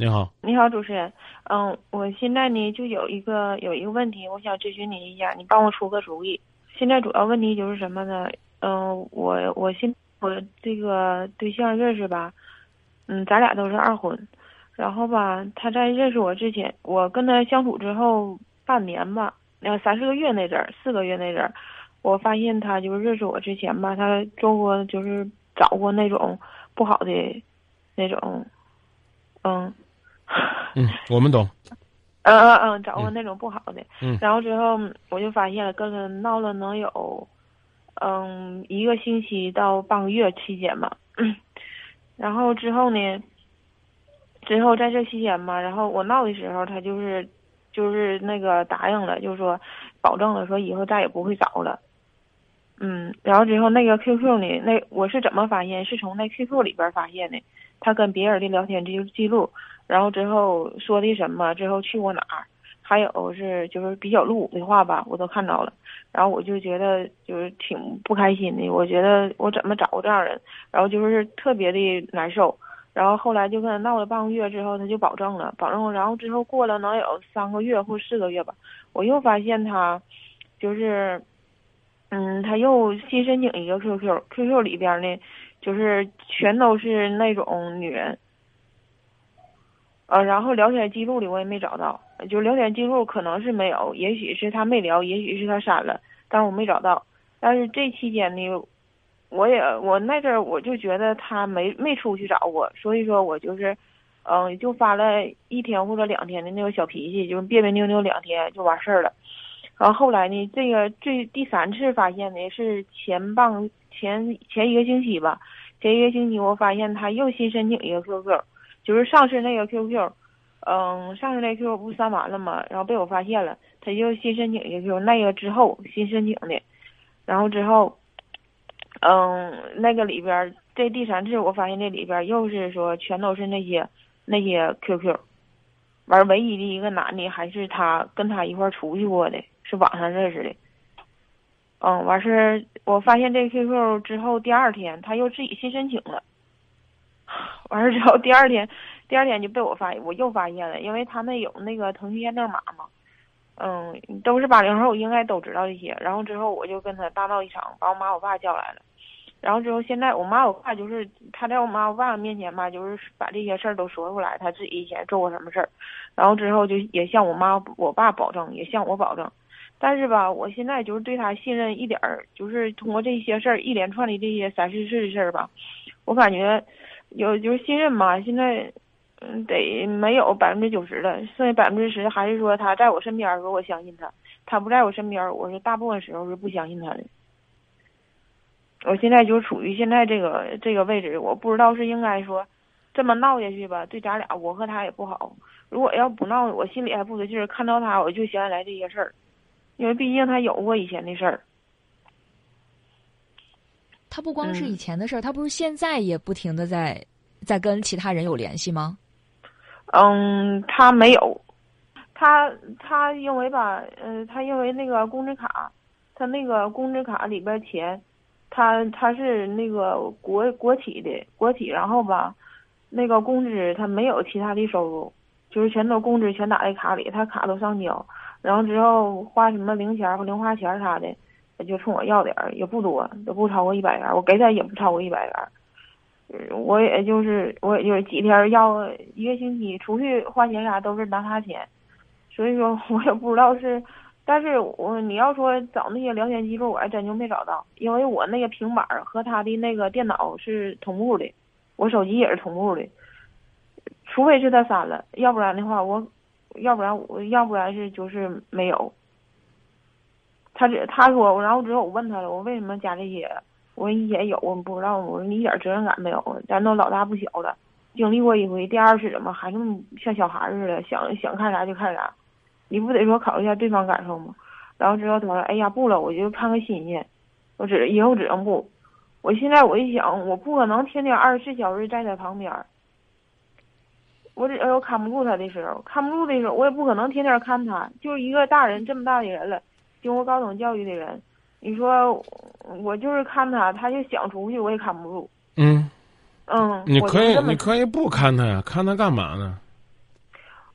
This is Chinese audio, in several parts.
你好，你好，主持人。嗯，我现在呢就有一个有一个问题，我想咨询你一下，你帮我出个主意。现在主要问题就是什么呢？嗯，我我现我这个对象认识吧，嗯，咱俩都是二婚。然后吧，他在认识我之前，我跟他相处之后半年吧，那三四个月那阵儿，四个月那阵儿，我发现他就是认识我之前吧，他做过就是找过那种不好的那种，嗯。嗯，我们懂。嗯嗯嗯，找过那种不好的。嗯。然后之后我就发现了，跟他闹了能有，嗯，一个星期到半个月期间吧。然后之后呢，之后在这期间嘛，然后我闹的时候，他就是，就是那个答应了，就是说，保证了，说以后再也不会找了。嗯。然后之后那个 QQ 呢，那我是怎么发现？是从那 QQ 里边发现的，他跟别人的聊天记记录。然后之后说的什么，之后去过哪儿，还有是就是比较露骨的话吧，我都看到了。然后我就觉得就是挺不开心的，我觉得我怎么找个这样人，然后就是特别的难受。然后后来就跟他闹了半个月之后，他就保证了，保证。然后之后过了能有三个月或四个月吧，我又发现他，就是，嗯，他又新申请一个 QQ，QQ 里边呢，就是全都是那种女人。呃，然后聊天记录里我也没找到，就聊天记录可能是没有，也许是他没聊，也许是他删了，但是我没找到。但是这期间呢，我也我那阵儿我就觉得他没没出去找我，所以说我就是，嗯，就发了一天或者两天的那个小脾气，就是别别扭扭两天就完事儿了。然后后来呢，这个最第三次发现的是前半前前一个星期吧，前一个星期我发现他又新申请一个 QQ。就是上次那个 QQ，嗯，上次那 QQ 不删完了吗？然后被我发现了，他就新申请一个 QQ，那个之后新申请的，然后之后，嗯，那个里边这第三次我发现这里边又是说全都是那些那些 QQ，完唯一的一个男的还是他跟他一块出去过的，是网上认识的，嗯，完事我发现这 QQ 之后第二天他又自己新申请了。完事之后，第二天，第二天就被我发现，我又发现了，因为他那有那个腾讯验证码嘛，嗯，都是八零后，应该都知道这些。然后之后我就跟他大闹一场，把我妈我爸叫来了。然后之后现在我妈我爸就是他在我妈我爸面前吧，就是把这些事儿都说出来，他自己以前做过什么事儿。然后之后就也向我妈我爸保证，也向我保证。但是吧，我现在就是对他信任一点儿，就是通过这些事儿一连串的这些三四次的事儿吧，我感觉。有就是信任嘛，现在，嗯，得没有百分之九十了，剩下百分之十还是说他在我身边儿时候我相信他，他不在我身边儿，我是大部分时候是不相信他的。我现在就处于现在这个这个位置，我不知道是应该说这么闹下去吧，对咱俩我和他也不好。如果要不闹，我心里还不得劲儿，看到他我就想起来这些事儿，因为毕竟他有过以前的事儿。他不光是以前的事儿，他不是现在也不停的在，在跟其他人有联系吗？嗯，他没有，他他因为吧，呃，他因为那个工资卡，他那个工资卡里边钱，他他是那个国国企的国企，然后吧，那个工资他没有其他的收入，就是全都工资全打在卡里，他卡都上交，然后之后花什么零钱儿和零花钱儿啥的。他就冲我要点儿，也不多，也不超过一百元。我给他也不超过一百元。我也就是我也就是几天要一个星期出去花钱啥都是拿他钱，所以说 我也不知道是，但是我你要说找那些聊天记录，我还真就没找到，因为我那个平板和他的那个电脑是同步的，我手机也是同步的，除非是他删了，要不然的话我，要不然我要不然是就是没有。他这他说，然后之后我问他了，我为什么加这些？我说以前有，我不知道。我说你一点责任感没有，咱都老大不小了，经历过一回，第二次怎么还这么像小孩似的，想想看啥就看啥？你不得说考虑一下对方感受吗？然后之后他说，哎呀不了，我就看个新鲜，我只以后只能不。我现在我一想，我不可能天天二十四小时在他旁边。我只要看不住他的时候，看不住的时候，我也不可能天天看他。就是一个大人这么大的人了。经过高等教育的人，你说我就是看他，他就想出去，我也看不住。嗯，嗯，你可以，你可以不看他呀，看他干嘛呢？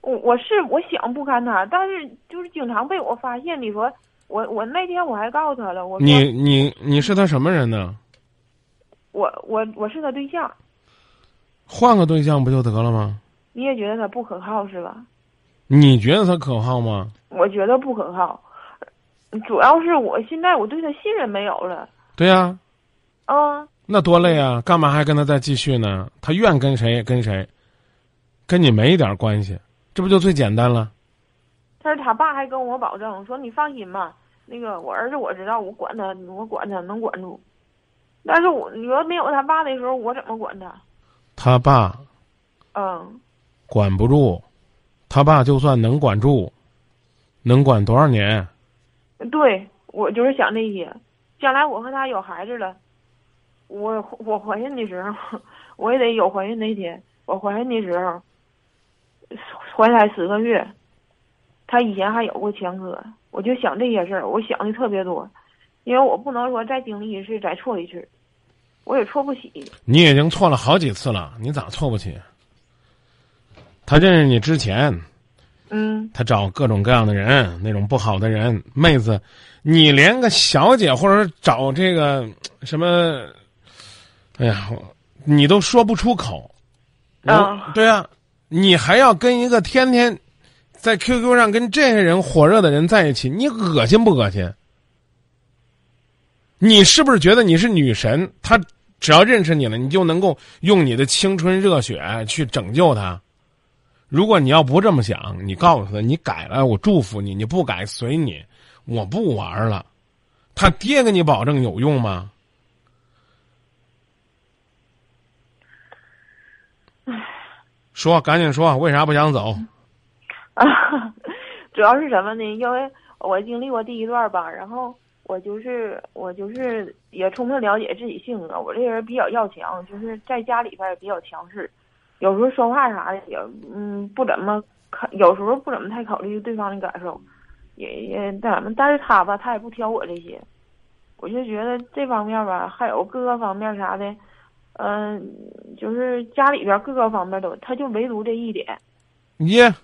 我我是我想不看他，但是就是经常被我发现。你说我我那天我还告诉他了，我你你你是他什么人呢？我我我是他对象，换个对象不就得了吗？你也觉得他不可靠是吧？你觉得他可靠吗？我觉得不可靠，主要是我现在我对他信任没有了。对呀、嗯，那多累啊！干嘛还跟他再继续呢？他愿跟谁跟谁，跟你没一点关系，这不就最简单了？但是他爸还跟我保证说：“你放心吧，那个我儿子我知道，我管他，我管他能管住。但是我你说没有他爸的时候，我怎么管他？他爸嗯，管不住，他爸就算能管住，能管多少年？对我就是想这些。将来我和他有孩子了，我我怀孕的时候，我也得有怀孕那天。我怀孕的时候，怀胎十个月，他以前还有过前科，我就想这些事儿，我想的特别多，因为我不能说再经历一次再错一次，我也错不起。你已经错了好几次了，你咋错不起？他认识你之前，嗯，他找各种各样的人，那种不好的人，妹子，你连个小姐或者找这个什么，哎呀，你都说不出口。我啊对啊，你还要跟一个天天在 QQ 上跟这些人火热的人在一起，你恶心不恶心？你是不是觉得你是女神？他只要认识你了，你就能够用你的青春热血去拯救他？如果你要不这么想，你告诉他你改了，我祝福你；你不改，随你，我不玩了。他爹给你保证有用吗？说，赶紧说，为啥不想走？啊，主要是什么呢？因为我经历过第一段吧，然后我就是我就是也充分了解自己性格，我这人比较要强，就是在家里边也比较强势，有时候说话啥的也嗯不怎么考，有时候不怎么太考虑对方的感受，也也怎么，但是他吧，他也不挑我这些，我就觉得这方面吧，还有各个方面啥的，嗯、就是家里边各个方面都，他就唯独这一点。耶，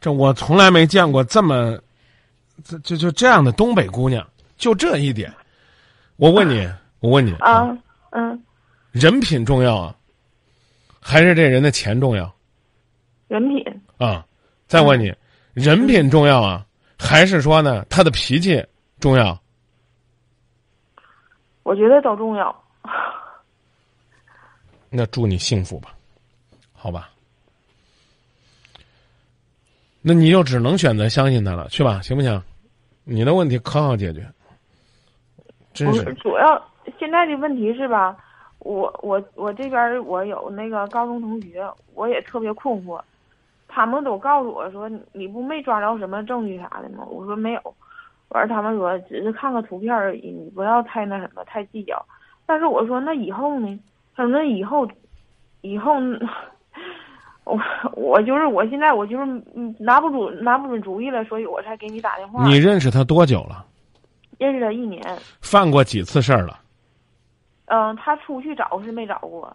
这我从来没见过这么，这就就这样的东北姑娘，就这一点。我问你，我问你啊，嗯，人品重要啊，还是这人的钱重要人品，啊？再问你，人品重要啊，还是说呢他的脾气重要？我觉得都重要。那祝你幸福吧，好吧？那你就只能选择相信他了，去吧，行不行？你的问题可好解决，真是不是，主要现在的问题是吧？我我我这边儿我有那个高中同学，我也特别困惑，他们都告诉我说你不没抓着什么证据啥的吗？我说没有，完事他们说只是看个图片而已，你不要太那什么太计较。但是我说那以后呢？他说那以后，以后，我我就是我现在我就是嗯拿不准拿不准主意了，所以我才给你打电话。你认识他多久了？认识了一年。犯过几次事儿了？嗯，他出去找是没找过，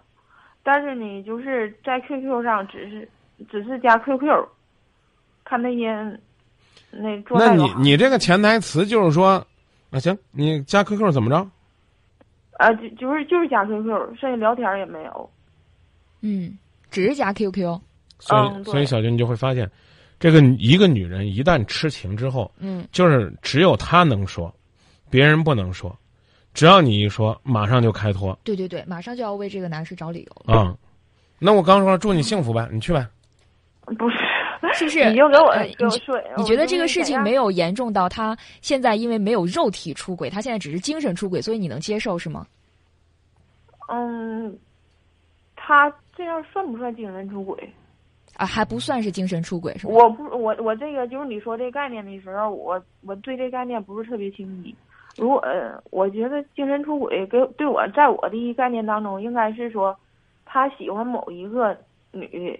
但是呢，就是在 QQ 上只是只是加 QQ，看那些那做那你你这个潜台词就是说，啊行，你加 QQ 怎么着？啊，就就是就是加 QQ，剩下聊天也没有。嗯，只是加 QQ。所以、嗯所以小军你就会发现，这个一个女人一旦痴情之后，嗯就是只有她能说，别人不能说，只要你一说，马上就开脱对对对，马上就要为这个男士找理由了，啊、那我刚说了，祝你幸福呗，你去呗。不是，是不是？你就给我呃给我你，你觉得这个事情没有？严重到他现在因为没有肉体出轨，他现在只是精神出轨，所以你能接受是吗？嗯，他这样算不算精神出轨？啊，还不算是精神出轨是吗？我不，我我这个就是你说这个概念的时候，我我对这个概念不是特别清晰。如果、呃、我觉得精神出轨给对我在我的概念当中，应该是说他喜欢某一个女，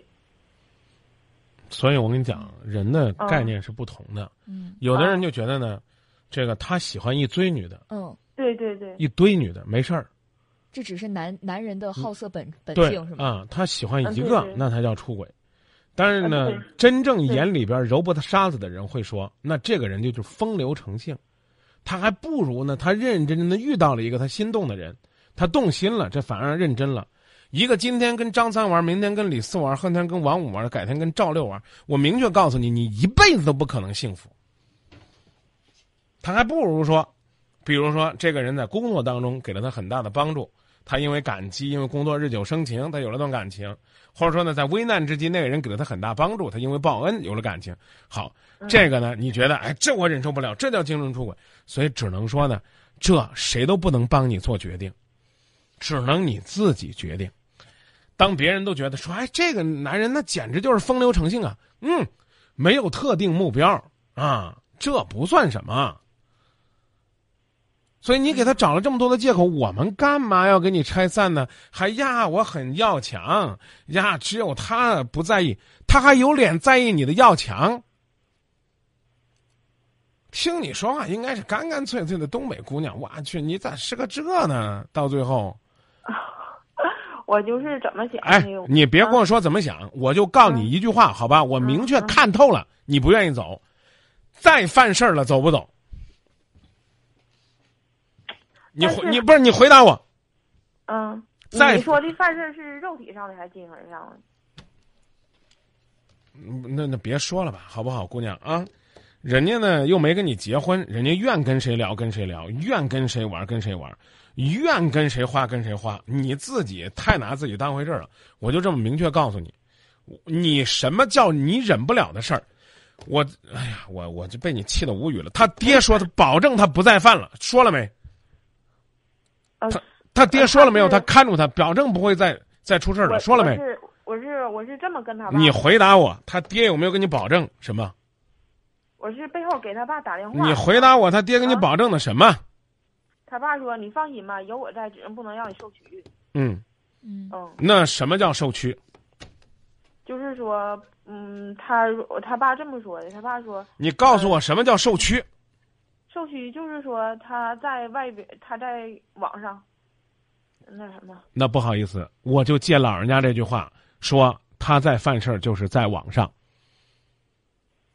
所以我跟你讲，人的概念是不同的。嗯有的人就觉得呢，这个他喜欢一堆女的，嗯，对对对，一堆女的没事儿。这只是男男人的好色本本对性是吗？啊，他喜欢一个，那才叫出轨。但是呢真正眼里边揉不得沙子的人会说，那这个人就是风流成性，他还不如呢，他认认真真的遇到了一个他心动的人，他动心了，这反而认真了。一个今天跟张三玩，明天跟李四玩，后天跟王五玩，改天跟赵六玩，我明确告诉你，你一辈子都不可能幸福。他还不如说，比如说这个人在工作当中给了他很大的帮助，他因为感激，因为工作日久生情，他有了段感情，或者说呢，在危难之际那个人给了他很大帮助，他因为报恩有了感情。好，这个呢，你觉得哎，这我忍受不了，这叫精神出轨，所以只能说呢，这谁都不能帮你做决定，只能你自己决定。当别人都觉得说，哎，这个男人那简直就是风流成性啊，嗯，没有特定目标啊，这不算什么。所以你给他找了这么多的借口，我们干嘛要给你拆散呢？还呀，我很要强呀，只有他不在意，他还有脸在意你的要强？听你说话应该是干干脆脆的东北姑娘，我去，你咋是个这呢？到最后，我就是怎么想哎。，你别跟我说怎么想，我就告你一句话，好吧？我明确看透了，你不愿意走，再犯事儿了，走不走？你回你不是你回答我，嗯，再你说的犯事是肉体上的还是精神上的？嗯那那别说了吧，好不好，姑娘啊？人家呢又没跟你结婚，人家愿跟谁聊跟谁聊，愿跟谁玩跟谁玩，愿跟谁花跟谁花。你自己太拿自己当回事儿了。我就这么明确告诉你，你什么叫你忍不了的事儿？我哎呀，我我就被你气得无语了。他爹说他保证他不再犯了，说了没？呃，他爹说了没有？呃他看住他，保证不会再再出事儿了，说了没？我是我是我是这么跟他爸，你回答我，他爹有没有跟你保证什么？我是背后给他爸打电话。你回答我，他爹跟你啊保证的什么？他爸说：“你放心吧，有我在，只是不能让你受屈。嗯，嗯”嗯，那什么叫受屈？就是说，嗯，他他爸这么说的，他爸说你告诉我什么叫受屈？受屈就是说他在外边，他在网上，那什么，那不好意思，我就借老人家这句话说，他在犯事儿就是在网上，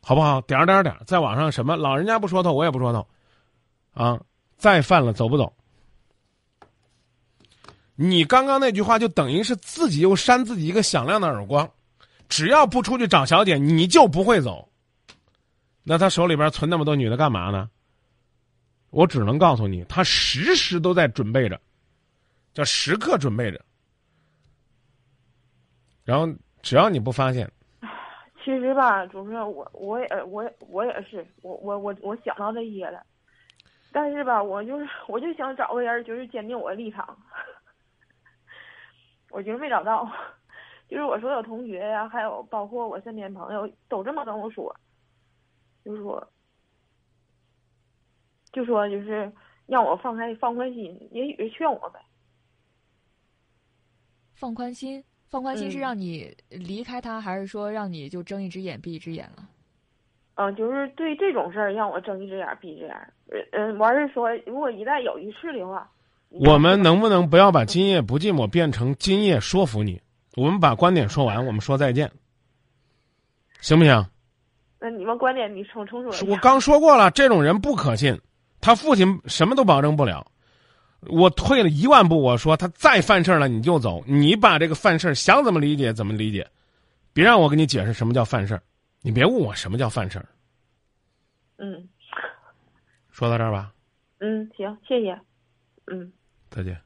好不好？点儿点儿点儿，在网上什么？老人家不说透，我也不说透，啊，再犯了走不走？你刚刚那句话就等于是自己又扇自己一个响亮的耳光，只要不出去找小姐，你就不会走。那他手里边存那么多女的干嘛呢？我只能告诉你，他时时都在准备着。叫时刻准备着。然后只要你不发现，其实吧，主持人，我我也我也我也是，我我我我想到这些了，但是吧，我就是我就想找个人，就是坚定我的立场，我觉得没找到，就是我所有同学呀、还有包括我身边朋友都这么跟我说，就是说，就说就是让我放开放宽心，也许是劝我呗。放宽心，放宽心是嗯让你离开他，还是说让你就睁一只眼闭一只眼了？嗯，就是对这种事儿让我睁一只眼闭一只眼。呃嗯，完事儿说，如果一旦有一次的话，我们能不能不要把今夜不寂寞变成今夜说服你？我们把观点说完，我们说再见，行不行？那你们观点你重重说一下。我刚说过了，这种人不可信，他父亲什么都保证不了。我退了一万步，我说他再犯事儿了你就走，你把这个犯事儿想怎么理解怎么理解，别让我给你解释什么叫犯事儿，你别问我什么叫犯事儿。嗯说到这儿吧，嗯，行，谢谢。嗯。再见。